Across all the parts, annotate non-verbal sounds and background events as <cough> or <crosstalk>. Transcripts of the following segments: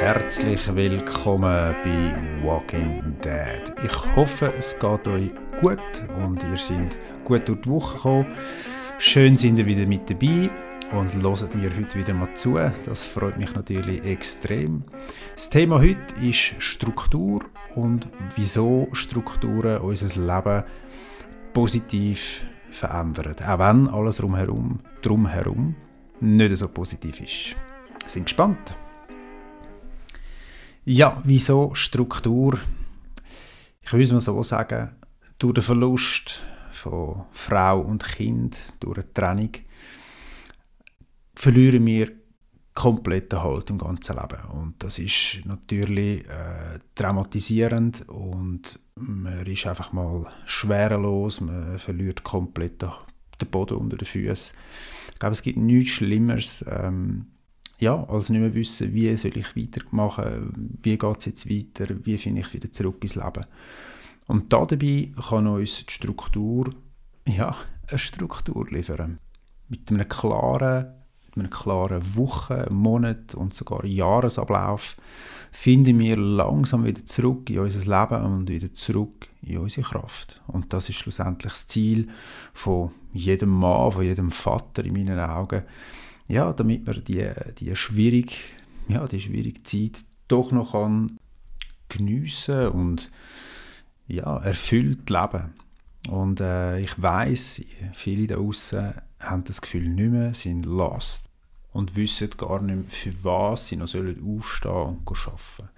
Herzlich willkommen bei Walking Dead. Ich hoffe, es geht euch gut und ihr seid gut durch die Woche gekommen. Schön sind ihr wieder mit dabei und hört mir heute wieder mal zu. Das freut mich natürlich extrem. Das Thema heute ist Struktur und wieso Strukturen unser Leben positiv verändern. Auch wenn alles drumherum, drumherum nicht so positiv ist. Sind gespannt? Ja, wieso Struktur? Ich es mal so sagen, durch den Verlust von Frau und Kind, durch eine Trennung, verlieren wir komplett Halt im ganzen Leben. Und das ist natürlich äh, traumatisierend und man ist einfach mal schwerelos, man verliert komplett den Boden unter den Füßen. Ich glaube, es gibt nichts Schlimmeres, ähm, ja, also nicht mehr wissen, wie soll ich weitermachen, wie geht es jetzt weiter, wie finde ich wieder zurück ins Leben. Und da dabei kann uns die Struktur, ja, eine Struktur liefern. Mit einem klaren, mit einem klaren Wochen-, Monat- und sogar Jahresablauf finden wir langsam wieder zurück in unser Leben und wieder zurück in unsere Kraft. Und das ist schlussendlich das Ziel von jedem Mann, von jedem Vater in meinen Augen, ja, damit man die, die, schwierige, ja, die schwierige Zeit doch noch kann geniessen und ja, erfüllt leben. Und äh, ich weiß, viele da außen haben das Gefühl nicht mehr, sind lost und wissen gar nicht mehr, für was sie noch aufstehen und arbeiten.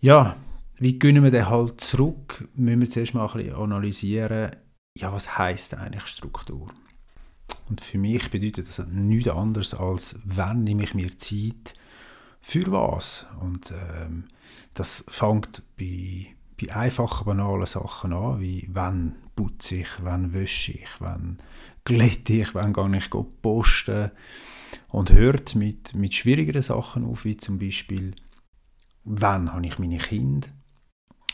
Ja, wie gönnen wir den halt zurück? Müssen wir zuerst mal ein bisschen analysieren, ja, was heißt eigentlich Struktur? Und für mich bedeutet das nichts anderes als, wann nehme ich mir Zeit für was. Und ähm, das fängt bei, bei einfachen, banalen Sachen an, wie wann putze ich, wann wäsche ich, wann glätte ich, wann gehe ich posten. Und hört mit, mit schwierigeren Sachen auf, wie zum Beispiel, wann habe ich meine Kinder,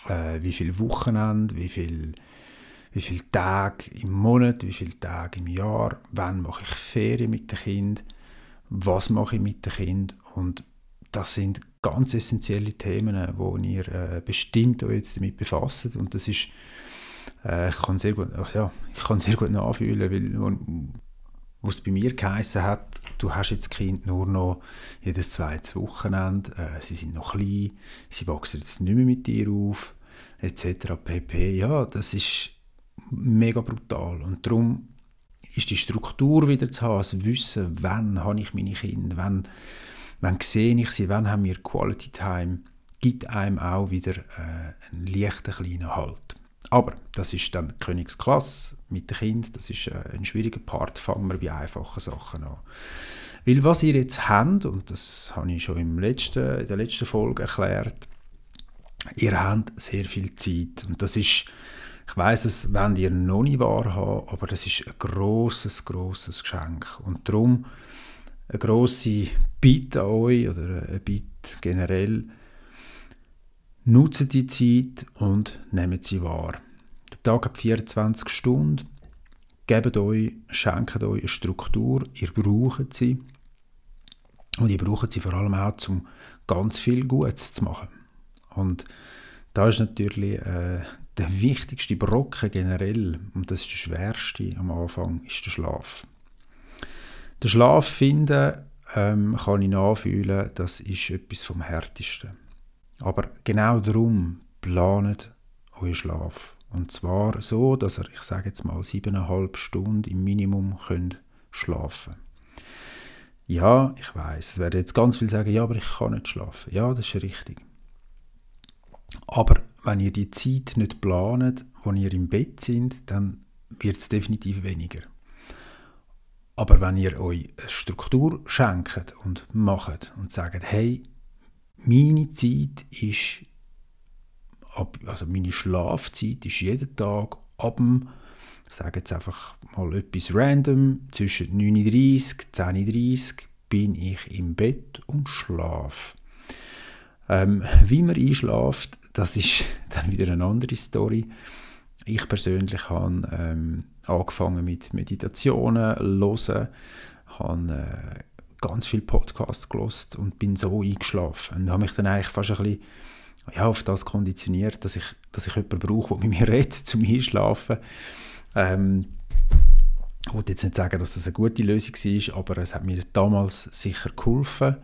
äh, wie viele Wochenende, wie viele wie viele Tage im Monat, wie viele Tage im Jahr, wann mache ich Ferien mit dem Kind, was mache ich mit dem Kind und das sind ganz essentielle Themen, wo ihr äh, bestimmt euch jetzt damit befasst und das ist äh, ich kann sehr gut, also ja, ich kann sehr gut nachfühlen, weil was bei mir geheißen hat, du hast jetzt Kind nur noch jedes zweite Wochenende, äh, sie sind noch klein, sie wachsen jetzt nicht mehr mit dir auf, etc. pp. Ja, das ist mega brutal. Und darum ist die Struktur wieder zu haben, das Wissen, wann habe ich meine Kinder, wann, wann sehe ich sie, wann haben wir Quality Time, gibt einem auch wieder äh, einen leichten kleinen Halt. Aber das ist dann die Königsklasse mit den Kindern, das ist äh, ein schwieriger Part, fangen wir bei einfachen Sachen an. Weil was ihr jetzt habt, und das habe ich schon im letzten, in der letzten Folge erklärt, ihr habt sehr viel Zeit. Und das ist ich weiß es, wenn ihr noch nicht wahrhaben, aber das ist ein großes, großes Geschenk. Und darum eine große Bitte an euch oder ein Bitte generell. Nutzt die Zeit und nehmt sie wahr. Der Tag hat 24 Stunden. Gebt euch, schenkt euch eine Struktur. Ihr braucht sie. Und ihr braucht sie vor allem auch, um ganz viel Gutes zu machen. Und da ist natürlich äh, der wichtigste Brocken generell, und das ist der schwerste am Anfang, ist der Schlaf. Der Schlaf finden, ähm, kann ich nachfühlen, das ist etwas vom Härtesten. Aber genau darum planet euren Schlaf. Und zwar so, dass ihr, ich sage jetzt mal, siebeneinhalb Stunden im Minimum könnt schlafen Ja, ich weiß, es werden jetzt ganz viele sagen, ja, aber ich kann nicht schlafen. Ja, das ist richtig. Aber wenn ihr die Zeit nicht planet, wo ihr im Bett sind, dann wird es definitiv weniger. Aber wenn ihr euch eine Struktur schenkt und macht und sagt, hey, meine Zeit ist, also meine Schlafzeit ist jeden Tag ab dem, ich sage jetzt einfach mal etwas random, zwischen 9.30 und 10.30 bin ich im Bett und schlafe. Ähm, wie man einschläft, das ist <laughs> dann wieder eine andere Story. Ich persönlich habe ähm, angefangen mit Meditationen, hören, habe äh, ganz viele Podcasts gelost und bin so eingeschlafen und habe mich dann eigentlich fast ein bisschen ja, auf das konditioniert, dass ich, dass ich jemanden brauche, der mit mir redet, <laughs> zum Einschlafen. Ähm, ich wollte jetzt nicht sagen, dass das eine gute Lösung war, aber es hat mir damals sicher geholfen.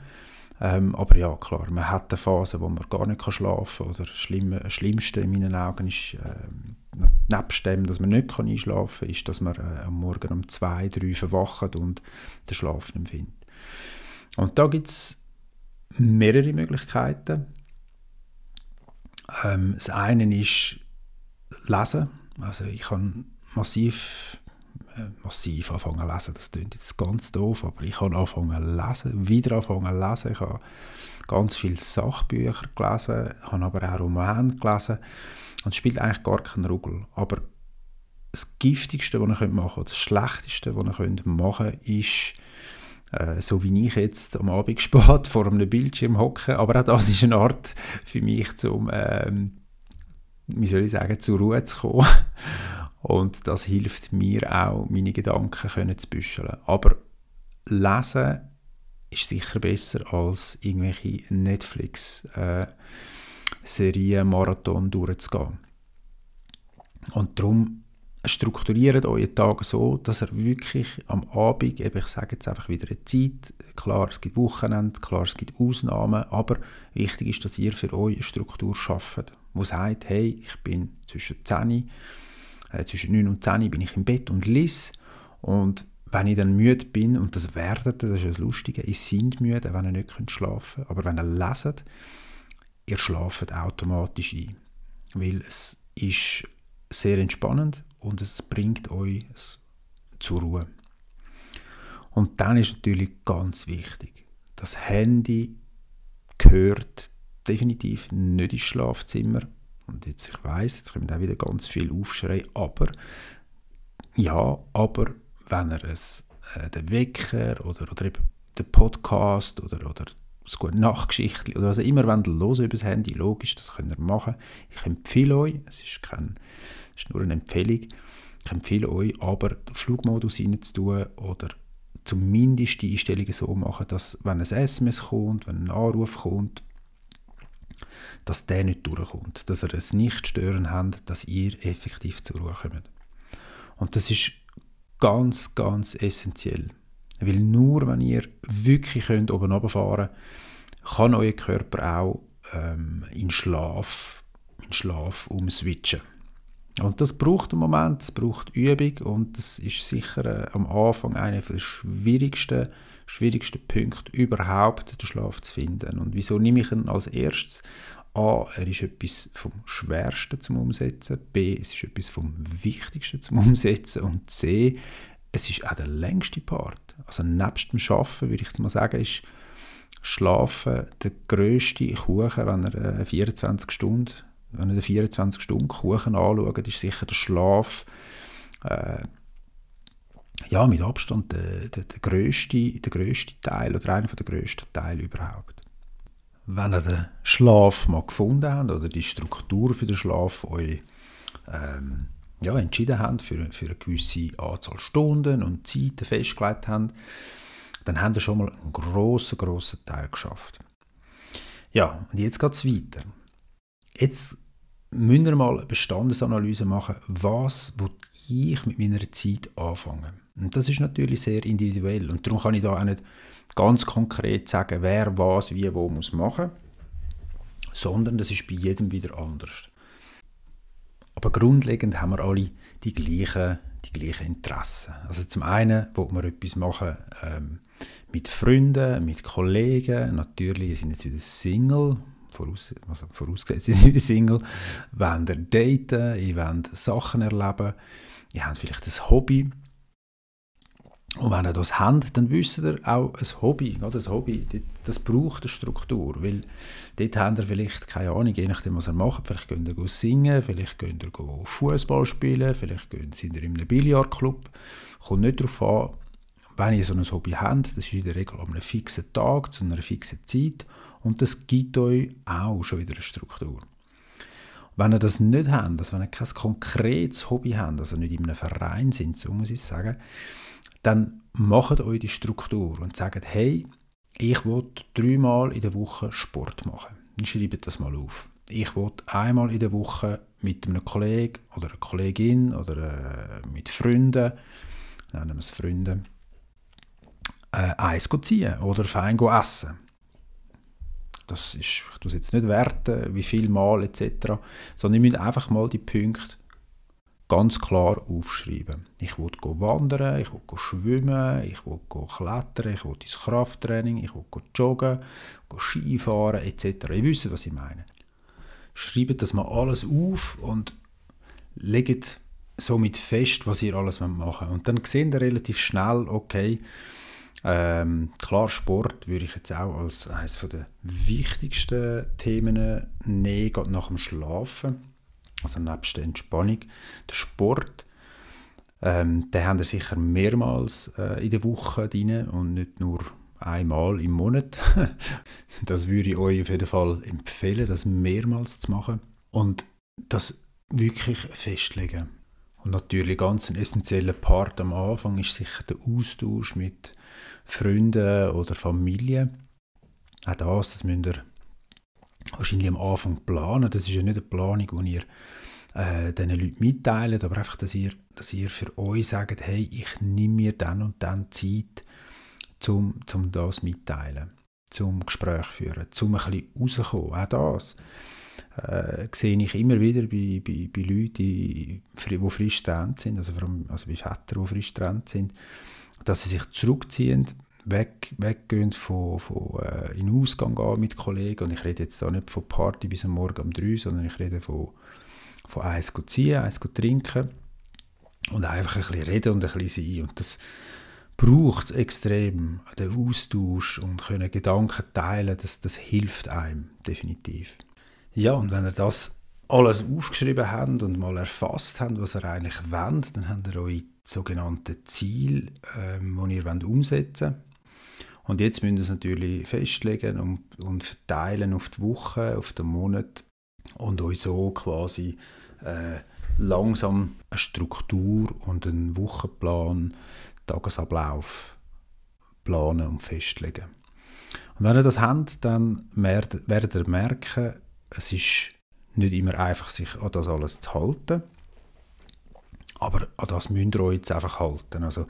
Ähm, aber ja, klar, man hat eine Phase, wo man gar nicht schlafen kann. Oder das Schlimmste in meinen Augen ist, äh, nebst dem, dass man nicht einschlafen kann, ist, dass man äh, am Morgen um zwei, drei verwacht und den Schlaf nicht findet. Und da gibt es mehrere Möglichkeiten. Ähm, das eine ist Lesen. Also ich habe massiv massiv anfangen zu lesen. Das klingt jetzt ganz doof, aber ich habe angefangen zu lesen, wieder angefangen zu lesen. Ich habe ganz viele Sachbücher gelesen, habe aber auch Romane gelesen und es spielt eigentlich gar keinen Ruggel. Aber das Giftigste, was ihr machen könnt, das Schlechteste, was ihr machen könnt, ist, äh, so wie ich jetzt am Abend <laughs> spät vor einem Bildschirm hocke, aber auch das ist eine Art für mich, zum, ähm, wie soll ich sagen, zur Ruhe zu kommen und das hilft mir auch, meine Gedanken können zu büscheln. Aber lesen ist sicher besser als irgendwelche Netflix-Serien, äh, Marathon durchzugehen. Und darum strukturiert euren Tag so, dass er wirklich am Abend, eben ich sage jetzt einfach wieder eine Zeit, klar, es gibt Wochenende, klar, es gibt Ausnahmen, aber wichtig ist, dass ihr für euch eine Struktur schafft, wo sagt, hey, ich bin zwischen 10 äh, zwischen 9 und 10 bin ich im Bett und lese. Und wenn ich dann müde bin, und das werdet das ist das Lustige, ihr seid müde, wenn ihr nicht schlafen könnt, aber wenn ihr leset, ihr schlaft automatisch ein. Weil es ist sehr entspannend und es bringt euch zur Ruhe. Und dann ist natürlich ganz wichtig, das Handy gehört definitiv nicht ins Schlafzimmer. Und jetzt, ich weiß, jetzt kommt auch wieder ganz viel Aufschrei, aber ja, aber wenn er es, äh, den Wecker oder, oder eben den Podcast oder, oder das gute Nachtgeschichte oder was auch immer wollt los über das Handy, logisch, das könnt ihr machen. Ich empfehle euch, es ist, kein, es ist nur eine Empfehlung, ich empfehle euch, aber den Flugmodus reinzutun oder zumindest die Einstellungen so machen, dass wenn ein SMS kommt, wenn ein Anruf kommt, dass der nicht durchkommt, dass ihr es nicht stören habt, dass ihr effektiv zur Ruhe kommt. Und das ist ganz, ganz essentiell. Weil nur wenn ihr wirklich könnt oben runterfahren könnt, kann euer Körper auch ähm, in Schlaf, in Schlaf umswitchen. Und das braucht einen Moment, es braucht Übung und das ist sicher äh, am Anfang einer der schwierigsten, schwierigsten Punkte überhaupt, den Schlaf zu finden. Und wieso nehme ich ihn als erstes? A, er ist etwas vom Schwersten zum Umsetzen, B, es ist etwas vom Wichtigsten zum Umsetzen und C, es ist auch der längste Part. Also nebst dem Schaffen würde ich mal sagen, ist Schlafen der grösste Kuchen, wenn er 24 Stunden, wenn er den 24 Stunden Kuchen anschaut, ist sicher der Schlaf äh, ja, mit Abstand der, der, der, grösste, der grösste Teil oder einer der grössten Teile überhaupt wenn ihr den Schlaf mal gefunden habt oder die Struktur für den Schlaf euch ähm, ja, entschieden habt für, für eine gewisse Anzahl Stunden und Zeiten festgelegt habt, dann habt ihr schon mal einen grossen, grossen Teil geschafft. Ja, und jetzt geht es weiter. Jetzt müsst ihr mal eine Bestandesanalyse machen, was ich mit meiner Zeit anfangen. Und das ist natürlich sehr individuell. Und darum kann ich da auch nicht ganz konkret sagen, wer was wie wo muss machen, sondern das ist bei jedem wieder anders. Aber grundlegend haben wir alle die gleichen, die gleichen Interessen. Also zum einen wollen wir etwas machen ähm, mit Freunden, mit Kollegen, natürlich sind jetzt wieder Single, voraus, also vorausgesetzt, <laughs> sie sind wieder Single, wollen daten, ihr wollt Sachen erleben, ihr habt vielleicht ein Hobby, Und wenn ihr das habt, dann wisst ihr auch, ein Hobby, gerade Hobby, das braucht eine Struktur, weil dort habt ihr vielleicht, keine Ahnung, je nachdem, was ihr macht, vielleicht könnt ihr singen, vielleicht könnt ihr Fußball spielen, vielleicht sind ihr in einem Billardclub, kommt nicht darauf an, wenn ihr so ein Hobby habt, das ist in der Regel an einem fixen Tag, zu einer fixen Zeit. Und das gibt euch auch schon wieder eine Struktur. Wenn ihr das nicht habt, also wenn ihr kein konkretes Hobby habt, also nicht in einem Verein sind, so muss ich sagen, dann macht euch die Struktur und sagt, hey, ich will dreimal in der Woche Sport machen. Dann schreibt das mal auf. Ich will einmal in der Woche mit einem Kollegen oder einer Kollegin oder äh, mit Freunden, nennen wir es Freunde, äh, Eis ziehen oder fein essen. Das ist, ich tue es jetzt nicht werten, wie viel Mal etc., sondern ich muss einfach mal die Punkte ganz klar aufschreiben. Ich will wandern, ich will schwimmen, ich will klettern, ich will ins Krafttraining, ich will joggen, Skifahren etc. Ihr wisst, was ich meine. Schreibt das mal alles auf und legt somit fest, was ihr alles machen wollt. Und dann seht ihr relativ schnell, okay, ähm, klar, Sport würde ich jetzt auch als eines der wichtigsten Themen nehmen, gerade nach dem Schlafen also nebst der Entspannung. Der Sport, ähm, den haben wir sicher mehrmals äh, in der Woche drin und nicht nur einmal im Monat. <laughs> das würde ich euch auf jeden Fall empfehlen, das mehrmals zu machen und das wirklich festlegen. Und natürlich ganz ein essentieller Part am Anfang ist sicher der Austausch mit Freunden oder Familie. Auch das, das müsst ihr wahrscheinlich am Anfang planen. Das ist ja nicht eine Planung, die ihr äh, diesen Leuten mitteilt, aber einfach, dass ihr, dass ihr für euch sagt, hey, ich nehme mir dann und dann Zeit, um zum das mitteilen, zum Gespräch führen, zum ein bisschen rauskommen. Auch das äh, sehe ich immer wieder bei, bei, bei Leuten, die, die frisch getrennt sind, also, vor allem, also bei Vätern, die frisch getrennt sind, dass sie sich zurückziehen, weg, weggehen von, von äh, in den Ausgang gehen mit Kollegen und ich rede jetzt da nicht von Party bis am Morgen um drei, sondern ich rede von, von eins ziehen, eins trinken und einfach ein bisschen reden und ein bisschen sein und das braucht es extrem, den Austausch und können Gedanken teilen, das, das hilft einem definitiv. Ja, und wenn ihr das alles aufgeschrieben habt und mal erfasst habt, was ihr eigentlich wollt, dann habt ihr eure sogenannten Ziele, ähm, die ihr umsetzen wollt. Und jetzt müssen wir es natürlich festlegen und, und verteilen auf die Woche, auf den Monat und euch so quasi äh, langsam eine Struktur und einen Wochenplan, Tagesablauf planen und festlegen. Und wenn ihr das habt, dann werdet ihr merken, es ist nicht immer einfach, sich an das alles zu halten. Aber an das müsst ihr euch jetzt einfach halten. Also,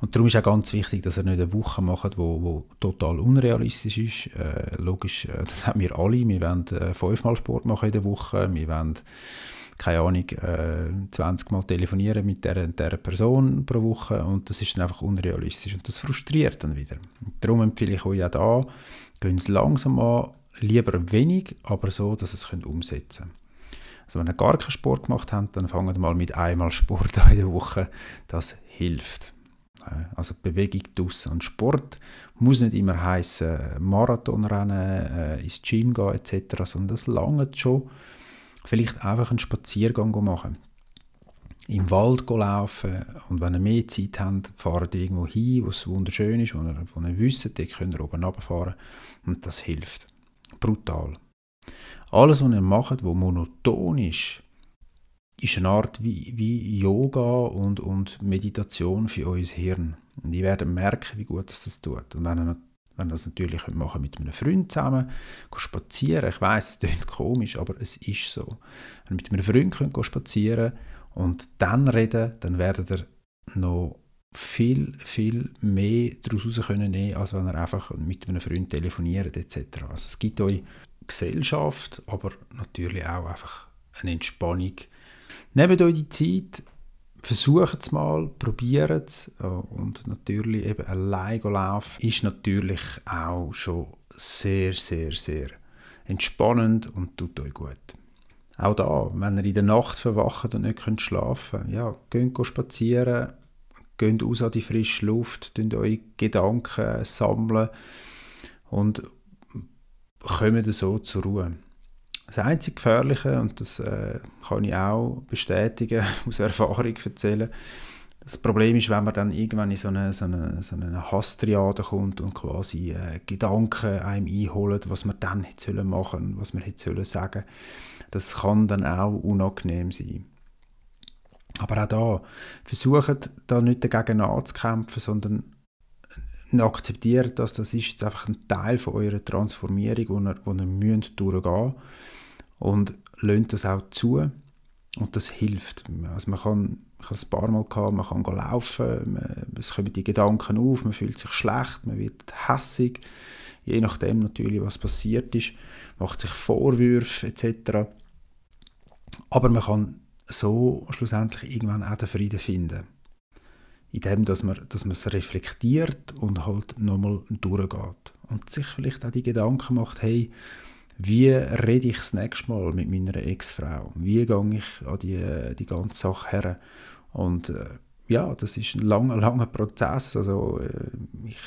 und darum ist auch ganz wichtig, dass ihr nicht eine Woche macht, wo, wo total unrealistisch ist. Äh, logisch, äh, das haben wir alle. Wir wollen äh, fünfmal Sport machen in der Woche. Wir wollen, keine Ahnung, äh, 20 Mal telefonieren mit der, der Person pro Woche. Und das ist dann einfach unrealistisch. Und das frustriert dann wieder. Und darum empfehle ich euch auch da, gehen es langsam an, lieber wenig, aber so, dass ihr es umsetzen könnt. Also wenn ihr gar keinen Sport gemacht habt, dann fangt mal mit einmal Sport <laughs> an in der Woche. Das hilft. Also Bewegung draussen. Und Sport muss nicht immer heißen Marathonrennen, äh, ins Gym gehen etc., sondern das langt schon. Vielleicht einfach einen Spaziergang machen. Im Wald laufen und wenn ihr mehr Zeit habt, fahrt ihr irgendwo hin, wo es wunderschön ist, wo ihr, wo ihr wisst, dort könnt ihr oben runterfahren und das hilft. Brutal. Alles, was ihr macht, was monoton ist, ist eine Art wie, wie Yoga und, und Meditation für euer Hirn. Und ihr werdet merken, wie gut das, das tut. Und wenn ihr, wenn das natürlich machen mit einem Freund zusammen, spazieren, ich weiß, es klingt komisch, aber es ist so. Wenn ihr mit einem Freund könnt spazieren und dann reden, dann werdet ihr noch viel, viel mehr daraus können als wenn ihr einfach mit einem Freund telefoniert etc. Also es gibt euch Gesellschaft, aber natürlich auch einfach eine Entspannung. Nehmt euch die Zeit, versucht es mal, probiert es und natürlich eben allein laufen ist natürlich auch schon sehr, sehr, sehr entspannend und tut euch gut. Auch da, wenn ihr in der Nacht verwacht und nicht könnt schlafen ja, geht spazieren, geht raus an die frische Luft, sammeln eure Gedanken sammeln und kommen so zur Ruhe. Das einzige Gefährliche, und das äh, kann ich auch bestätigen, <laughs> aus Erfahrung erzählen, das Problem ist, wenn man dann irgendwann in so eine, so eine, so eine Hasstriade kommt und quasi äh, Gedanken einem einholt, was man dann hätte machen sollen, was man hätte sagen Das kann dann auch unangenehm sein. Aber auch da, versucht da nicht dagegen anzukämpfen, sondern akzeptiert das, das ist jetzt einfach ein Teil von eurer Transformierung, wo ihr, wo ihr müsst durchgehen und lasst das auch zu und das hilft. Also man kann ich habe es ein paar Mal gehabt, man kann laufen, man, es kommen die Gedanken auf, man fühlt sich schlecht, man wird hässig, je nachdem natürlich, was passiert ist, macht sich Vorwürfe etc. Aber man kann so schlussendlich irgendwann auch den Frieden finden. Indem, dass man, dass man es reflektiert und halt nochmal durchgeht. Und sich vielleicht auch die Gedanken macht, hey, wie rede ich das nächste Mal mit meiner Ex-Frau? Wie gehe ich an die, die ganze Sache her? Und äh, ja, das ist ein langer, langer Prozess. Also äh, ich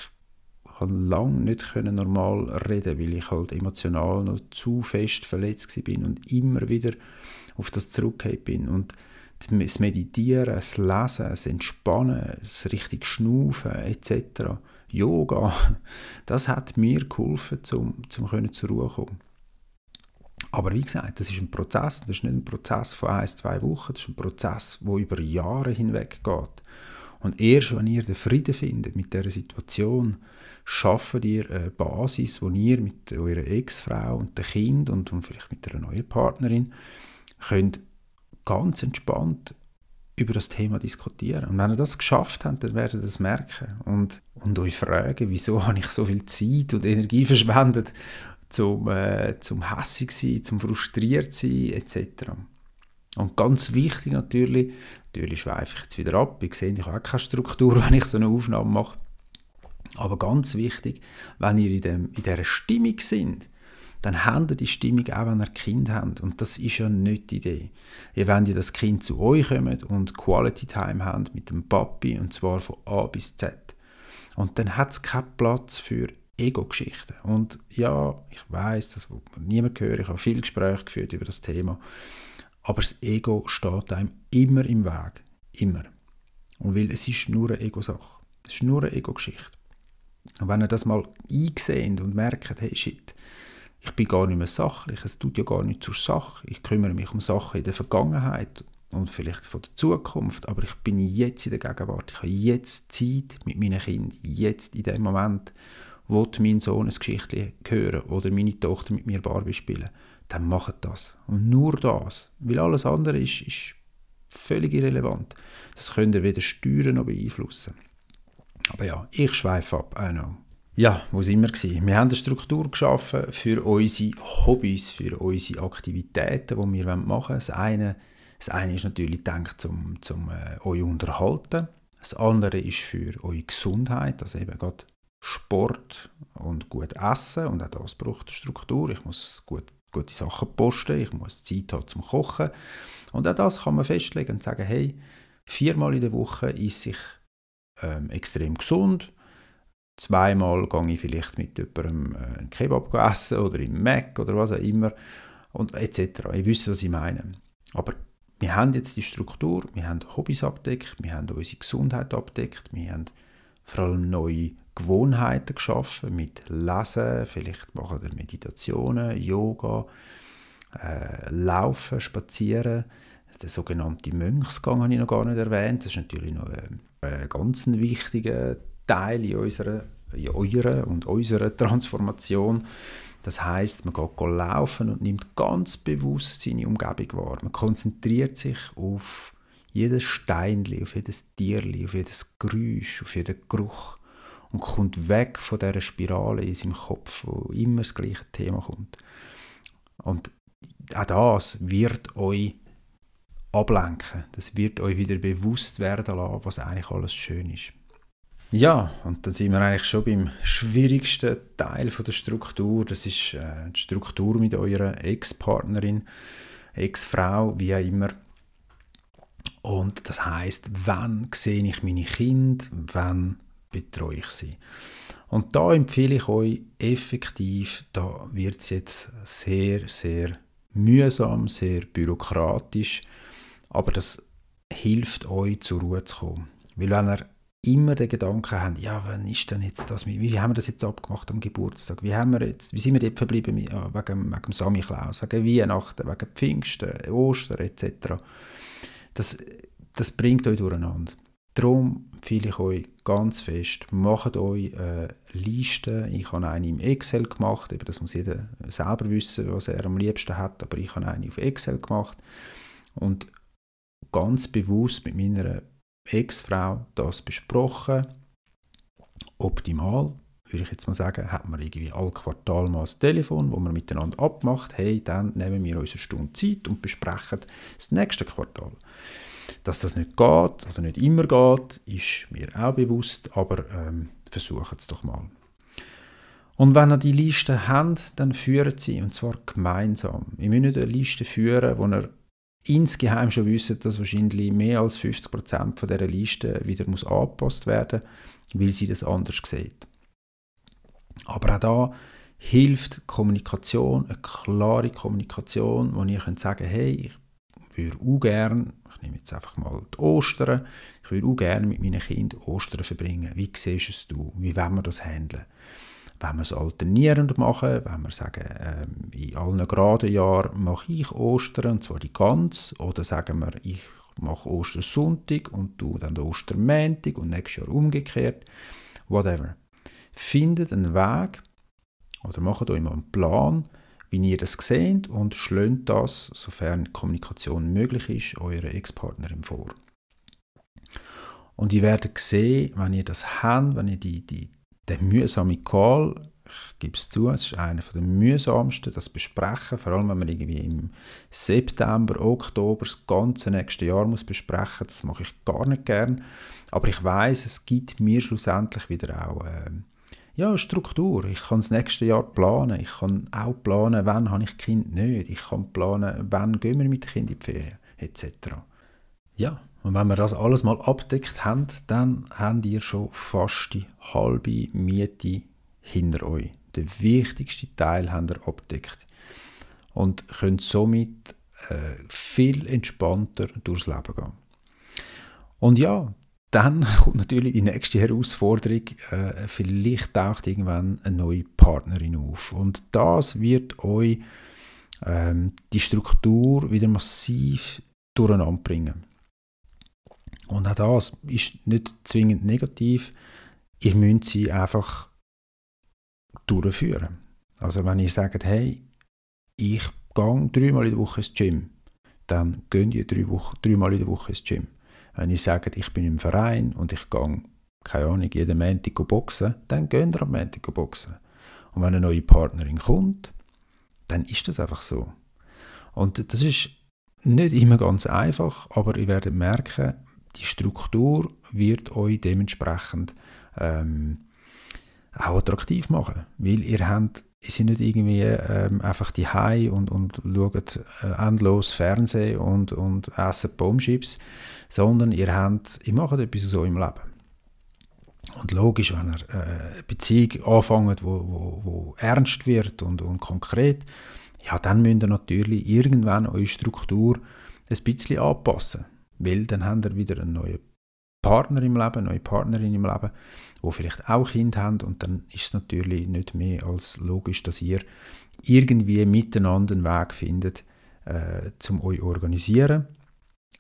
konnte lange nicht können normal reden, weil ich halt emotional noch zu fest verletzt bin und immer wieder auf das zurückgekehrt bin. Und das Meditieren, das Lesen, das Entspannen, das richtig Schnaufen etc., Yoga, das hat mir geholfen, um zum zur Ruhe zu kommen. Aber wie gesagt, das ist ein Prozess, das ist nicht ein Prozess von ein, zwei Wochen, das ist ein Prozess, der über Jahre hinweg geht. Und erst wenn ihr den Frieden findet mit dieser Situation, schafft ihr eine Basis, wo ihr mit eurer Ex-Frau und dem Kind und, und vielleicht mit einer neuen Partnerin könnt ganz entspannt über das Thema diskutieren. Und wenn ihr das geschafft habt, dann werdet ihr das merken und, und euch fragen, wieso <laughs> habe ich so viel Zeit und Energie verschwendet zum, äh, zum hässig sein, zum frustriert sein etc. Und ganz wichtig natürlich, natürlich schweife ich jetzt wieder ab, ich sehe, ich habe auch keine Struktur, <laughs> wenn ich so eine Aufnahme mache, aber ganz wichtig, wenn ihr in, dem, in dieser Stimmung sind, dann ihr die Stimmung auch, wenn ihr Kind habt. Und das ist ja nicht die Idee. Ihr wollt ja, das Kind zu euch kommt und Quality Time habt mit dem Papi, und zwar von A bis Z. Und dann hat es keinen Platz für Ego-Geschichten. Und ja, ich weiß, das will niemand hören. Ich habe viele Gespräche geführt über das Thema. Aber das Ego steht einem immer im Weg. Immer. Und weil es ist nur eine Ego-Sache. Es ist nur eine Ego-Geschichte. Und wenn ihr das mal einseht und merkt, hey, shit, ich bin gar nicht mehr sachlich, es tut ja gar nicht zur Sache, ich kümmere mich um Sachen in der Vergangenheit und vielleicht von der Zukunft, aber ich bin jetzt in der Gegenwart, ich habe jetzt Zeit mit meinen Kindern, jetzt in dem Moment will mein Sohn ein Geschichtchen hören oder meine Tochter mit mir Barbie spielen, dann macht das. Und nur das. Weil alles andere ist, ist völlig irrelevant. Das könnt ihr weder steuern noch beeinflussen. Aber ja, ich schweife ab, I know. Ja, wo sind wir gewesen? Wir haben eine Struktur geschaffen für unsere Hobbys, für unsere Aktivitäten, die wir machen wollen. Das eine, das eine ist natürlich gedacht, um, um äh, euch unterhalten. Das andere ist für eure Gesundheit, also eben gerade Sport und gut essen und auch das braucht Struktur. Ich muss gut, gute Sachen posten, ich muss Zeit haben zum Kochen und auch das kann man festlegen und sagen, hey, viermal in der Woche esse ich ähm, extrem gesund, zweimal gehe ich vielleicht mit jemandem äh, einen Kebab essen oder im Mac oder was auch immer und etc. Ich wüsste, was ich meine. Aber wir haben jetzt die Struktur, wir haben Hobbys abdeckt, wir haben unsere Gesundheit abdeckt, wir haben vor allem neue Gewohnheiten geschaffen mit Lesen, vielleicht machen wir Meditationen, Yoga, äh, Laufen, Spazieren. Der sogenannte Mönchsgang habe ich noch gar nicht erwähnt. Das ist natürlich noch ein, ein ganz wichtiger Teil in unserer, in eurer und unserer Transformation. Das heißt, man geht laufen und nimmt ganz bewusst seine Umgebung wahr. Man konzentriert sich auf jedes Steinli, auf jedes Tierli, auf jedes Geräusch, auf jeden Geruch und kommt weg von dieser Spirale in seinem Kopf, wo immer das gleiche Thema kommt. Und auch das wird euch ablenken. Das wird euch wieder bewusst werden lassen, was eigentlich alles schön ist. Ja, und dann sind wir eigentlich schon beim schwierigsten Teil von der Struktur. Das ist äh, die Struktur mit eurer Ex-Partnerin, Ex-Frau, wie auch immer. Und das heißt, wann sehe ich meine Kinder, wann betreue ich sie. Und da empfehle ich euch effektiv, da wird es jetzt sehr, sehr mühsam, sehr bürokratisch, aber das hilft euch zur Ruhe zu kommen. Weil wenn ihr immer den Gedanken habt, ja, wann ist denn jetzt das, wie haben wir das jetzt abgemacht am Geburtstag, wie, haben wir jetzt, wie sind wir dort verblieben ja, wegen, wegen Samichlaus, wegen Weihnachten, wegen Pfingsten, Ostern etc., das, das bringt euch durcheinander. Darum empfehle ich euch ganz fest, macht euch eine Liste. Ich habe eine im Excel gemacht, eben das muss jeder selber wissen, was er am liebsten hat, aber ich habe eine auf Excel gemacht und ganz bewusst mit meiner Ex-Frau das besprochen. Optimal, würde ich jetzt mal sagen, hat man irgendwie all Quartal mal ein Telefon, wo man miteinander abmacht, hey, dann nehmen wir unsere Stunde Zeit und besprechen das nächste Quartal. Dass das nicht geht oder nicht immer geht, ist mir auch bewusst, aber ähm, versuchen es doch mal. Und wenn ihr die Liste habt, dann führen sie, und zwar gemeinsam. Ihr müsst nicht eine Liste führen, wo ihr insgeheim schon wisst, dass wahrscheinlich mehr als 50% von dieser Liste wieder muss angepasst werden muss, weil sie das anders sieht. Aber auch da hilft Kommunikation, eine klare Kommunikation, wo ihr könnt sagen, hey, ich würde auch gerne, ich nehme jetzt einfach mal die Ostern, ich würde auch gerne mit meinen Kindern Ostern verbringen. Wie siehst es du? Wie wollen wir das handeln? Wenn wir es alternierend machen, wenn wir sagen, ähm, in allen geraden Jahren mache ich Ostern, und zwar die ganz, oder sagen wir, ich mache Ostersonntag und du dann Ostermäntig und nächstes Jahr umgekehrt, whatever. Findet einen Weg oder macht euch mal einen Plan, wie ihr das seht und schlönt das, sofern Kommunikation möglich ist, eurer Ex-Partnerin vor. Und ihr werdet sehen, wenn ihr das habt, wenn ihr die, die, den mühsamen Call, ich gebe es zu, es ist einer der mühsamsten, das Besprechen, vor allem wenn man irgendwie im September, Oktober das ganze nächste Jahr muss besprechen, das mache ich gar nicht gern, aber ich weiß, es gibt mir schlussendlich wieder auch äh, ja, Struktur. Ich kann das nächste Jahr planen. Ich kann auch planen, wann habe ich Kind nicht. Ich kann planen, wann gehen wir mit Kind in die Ferien, etc. Ja, und wenn wir das alles mal abdeckt haben, dann habt ihr schon fast die halbe Miete hinter euch. Den wichtigsten Teil habt ihr abdeckt. Und könnt somit äh, viel entspannter durchs Leben gehen. Und ja, dann <laughs> kommt natürlich die nächste Herausforderung. Äh, vielleicht taucht irgendwann eine neue Partnerin auf. Und das wird euch ähm, die Struktur wieder massiv durcheinander bringen. Und auch das ist nicht zwingend negativ. Ihr müsst sie einfach durchführen. Also wenn ihr sagt, hey, ich gehe dreimal in der Woche ins Gym, dann geht ihr dreimal in der Woche ins Gym. Wenn ich sage, ich bin im Verein und ich gehe, keine Ahnung, jeden Montag boxen, dann gehen wir am Montag boxen. Und wenn eine neue Partnerin kommt, dann ist das einfach so. Und das ist nicht immer ganz einfach, aber ihr werdet merken, die Struktur wird euch dementsprechend ähm, auch attraktiv machen, weil ihr habt ihr seid nicht irgendwie ähm, einfach die Hai und, und schaut äh, endlos Fernsehen und, und essen Bombschips, sondern ihr, habt, ihr macht etwas so im Leben. Und logisch, wenn ihr äh, eine Beziehung anfängt, wo, wo, wo ernst wird und, und konkret, ja, dann müsst ihr natürlich irgendwann eure Struktur ein bisschen anpassen. Weil dann habt ihr wieder einen neuen Partner im Leben, eine neue Partnerin im Leben, wo vielleicht auch Kind haben und dann ist es natürlich nicht mehr als logisch, dass ihr irgendwie miteinander einen Weg findet, äh, zum euch organisieren.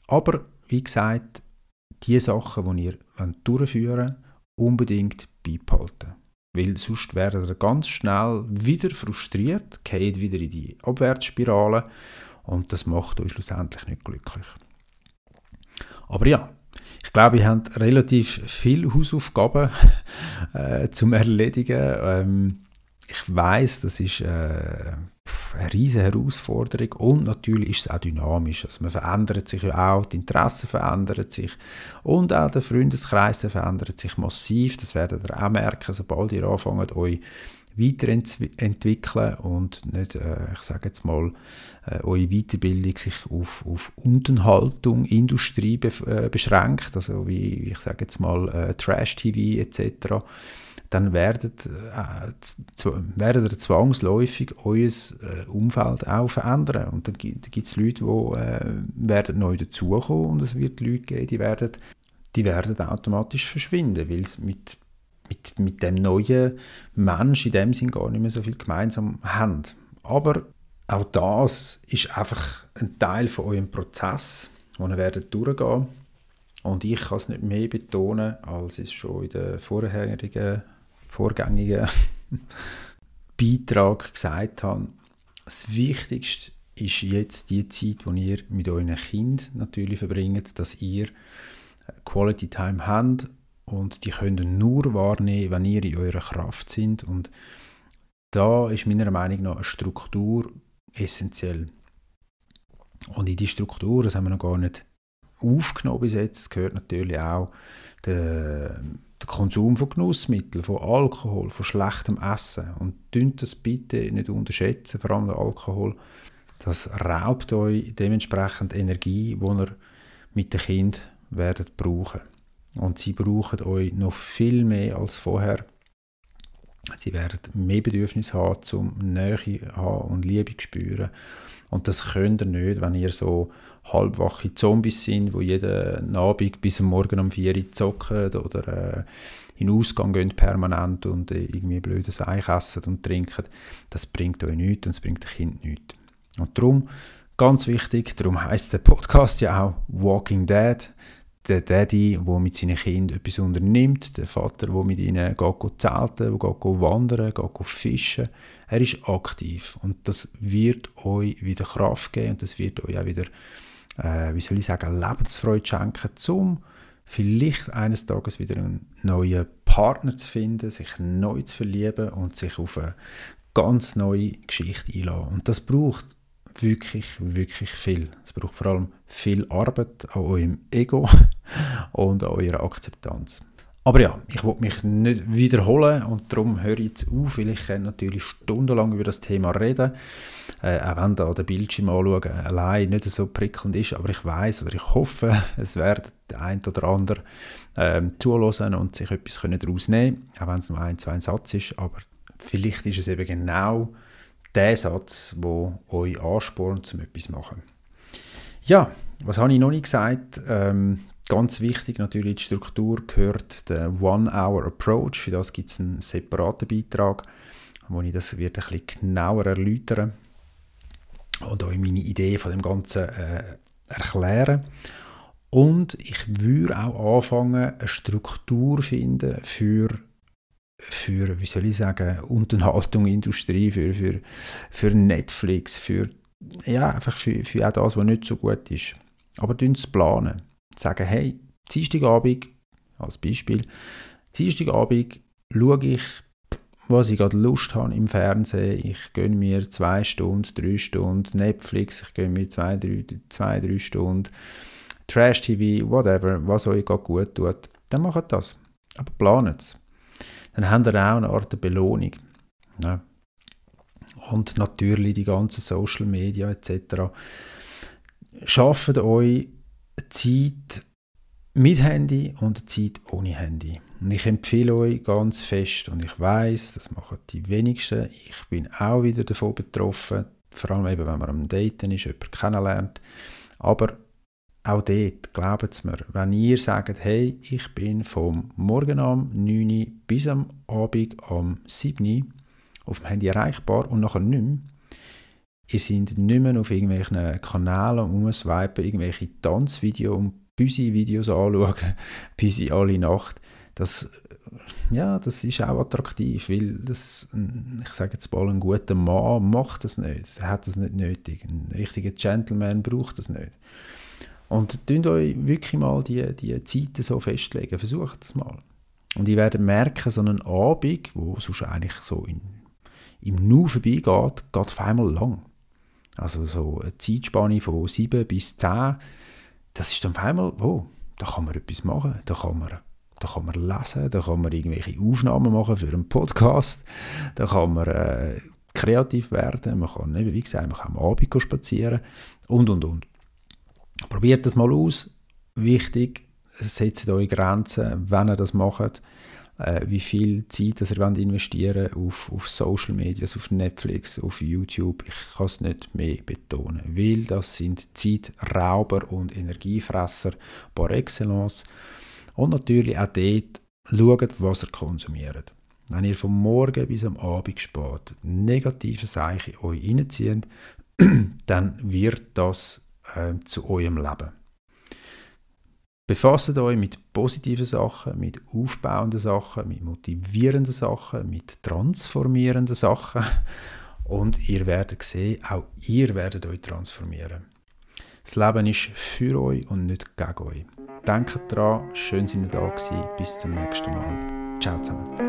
Aber wie gesagt, die Sachen, die ihr durchführen wollt, unbedingt beibehalten. Weil sonst werdet ihr ganz schnell wieder frustriert, geht wieder in die Abwärtsspirale und das macht euch schlussendlich nicht glücklich. Aber ja, ich glaube, ihr habt relativ viele Hausaufgaben <laughs> äh, zum Erledigen. Ähm, ich weiß, das ist äh, eine riesige Herausforderung und natürlich ist es auch dynamisch. Also man verändert sich ja auch, die Interessen verändern sich und auch der Freundeskreis der verändert sich massiv. Das werdet ihr auch merken, sobald ihr anfangt, euch weiterentwickeln und nicht, äh, ich sage jetzt mal, äh, eure Weiterbildung sich auf, auf Unterhaltung, Industrie be äh, beschränkt, also wie, ich sage jetzt mal äh, Trash-TV etc., dann werdet, äh, werdet ihr zwangsläufig euer äh, Umfeld auch verändern. Und dann gibt es Leute, die werden neu dazukommen und es wird Leute geben, die werden, die werden automatisch verschwinden, weil es mit mit, mit dem neuen Mensch in dem Sinn gar nicht mehr so viel gemeinsam haben. Aber auch das ist einfach ein Teil von eurem Prozess, den ihr werdet durchgehen Und ich kann es nicht mehr betonen, als es schon in den vorherigen, vorgängigen <laughs> Beitrag gesagt habe. Das Wichtigste ist jetzt die Zeit, die ihr mit euren Kind natürlich verbringt, dass ihr Quality Time habt und die können nur wahrnehmen, wenn ihr in eurer Kraft sind und da ist meiner Meinung nach eine Struktur essentiell. Und in die Struktur, das haben wir noch gar nicht aufgenommen bis jetzt, gehört natürlich auch der, der Konsum von Genussmitteln, von Alkohol, von schlechtem Essen. Und dünnt das bitte nicht unterschätzen, vor allem der Alkohol. Das raubt euch dementsprechend Energie, die ihr mit dem Kind werdet brauchen. Und sie brauchen euch noch viel mehr als vorher. Sie werden mehr Bedürfnis haben, zum Nähe haben und Liebe zu spüren. Und das könnt ihr nicht, wenn ihr so halbwache Zombies sind, wo jeden Abend bis Morgen um 4 Uhr zocken oder äh, in den Ausgang gehen permanent und äh, irgendwie blödes Eich essen und trinken. Das bringt euch nichts und es bringt dem Kind nichts. Und darum, ganz wichtig, darum heißt der Podcast ja auch Walking Dead der Daddy, der mit seinen Kindern etwas unternimmt, der Vater, der mit ihnen geht, zelten, geht wandern, geht fischen. Er ist aktiv und das wird euch wieder Kraft geben und das wird euch auch wieder, äh, wie soll ich sagen, Lebensfreude schenken, um vielleicht eines Tages wieder einen neuen Partner zu finden, sich neu zu verlieben und sich auf eine ganz neue Geschichte einlassen. Und das braucht wirklich, wirklich viel. Es braucht vor allem viel Arbeit an eurem Ego <laughs> und an eurer Akzeptanz. Aber ja, ich will mich nicht wiederholen und darum höre ich jetzt auf, weil ich kann natürlich stundenlang über das Thema reden, äh, auch wenn da der Bildschirm anschauen allein nicht so prickelnd ist, aber ich weiß oder ich hoffe, <laughs> es werden der ein oder andere ähm, zuhören und sich etwas daraus nehmen können, auch wenn es nur ein, zwei Satz ist, aber vielleicht ist es eben genau der Satz, der euch anspornt, um etwas zu machen. Ja, was habe ich noch nicht gesagt? Ähm, ganz wichtig natürlich, die Struktur gehört der One-Hour-Approach. Für das gibt es einen separaten Beitrag, wo ich das wird ein bisschen genauer erläutern und euch meine Idee von dem Ganzen äh, erklären. Und ich würde auch anfangen, eine Struktur finden für für, wie soll ich sagen, Unterhaltung, für, für, für Netflix, für, ja, einfach für, für auch das, was nicht so gut ist. Aber es planen. Sagen, hey, Dienstagabend, als Beispiel, Dienstagabend schaue ich, was ich gerade Lust habe im Fernsehen. Ich gönne mir zwei Stunden, drei Stunden Netflix, ich gönne mir zwei, drei, zwei, drei Stunden Trash-TV, whatever, was euch gerade gut tut. Dann macht das. Aber planet es dann habt ihr auch eine Art Belohnung. Ja. Und natürlich die ganzen Social Media etc. Schafft euch Zeit mit Handy und Zeit ohne Handy. Und ich empfehle euch ganz fest, und ich weiß, das machen die wenigsten, ich bin auch wieder davon betroffen, vor allem eben, wenn man am Daten ist, jemanden kennenlernt. Aber auch dort, glaubt es mir, wenn ihr sagt, hey, ich bin vom Morgen am 9 Uhr bis am Abend am 7 Uhr auf dem Handy erreichbar und nachher nicht mehr, ihr seid nicht mehr auf irgendwelchen Kanälen umswipen, irgendwelche Tanzvideos und Büsi-Videos anschauen, <laughs> bis alle Nacht. Das, ja, das ist auch attraktiv, weil das, ich sage jetzt mal, ein guter Mann macht das nicht, hat das nicht nötig. Ein richtiger Gentleman braucht das nicht. Und tut euch wirklich mal die, die Zeiten so festlegen. Versucht das mal. Und ihr werdet merken, so einen Abend, wo sonst eigentlich so in, im Nu vorbeigeht, geht auf einmal lang. Also so eine Zeitspanne von 7 bis 10, das ist dann auf einmal, oh, da kann man etwas machen. Da kann man Da kann man lesen, da kann man irgendwelche Aufnahmen machen für einen Podcast, da kann man äh, kreativ werden, man kann, wie gesagt, man kann am Abend spazieren und, und, und. Probiert das mal aus. Wichtig, setzt eure Grenzen, wenn ihr das macht äh, wie viel Zeit das ihr wollt investieren auf, auf Social Media, auf Netflix, auf YouTube. Ich kann es nicht mehr betonen, weil das sind Zeitrauber und Energiefresser par excellence. Und natürlich auch dort schaut, was ihr konsumiert. Wenn ihr vom Morgen bis am Abend spät negative Sachen euch reinzieht, <clears throat> dann wird das äh, zu eurem Leben. Befasst euch mit positiven Sachen, mit aufbauenden Sachen, mit motivierenden Sachen, mit transformierenden Sachen und ihr werdet sehen, auch ihr werdet euch transformieren. Das Leben ist für euch und nicht gegen euch. Denkt daran, schön seid ihr da gewesen. Bis zum nächsten Mal. Ciao zusammen.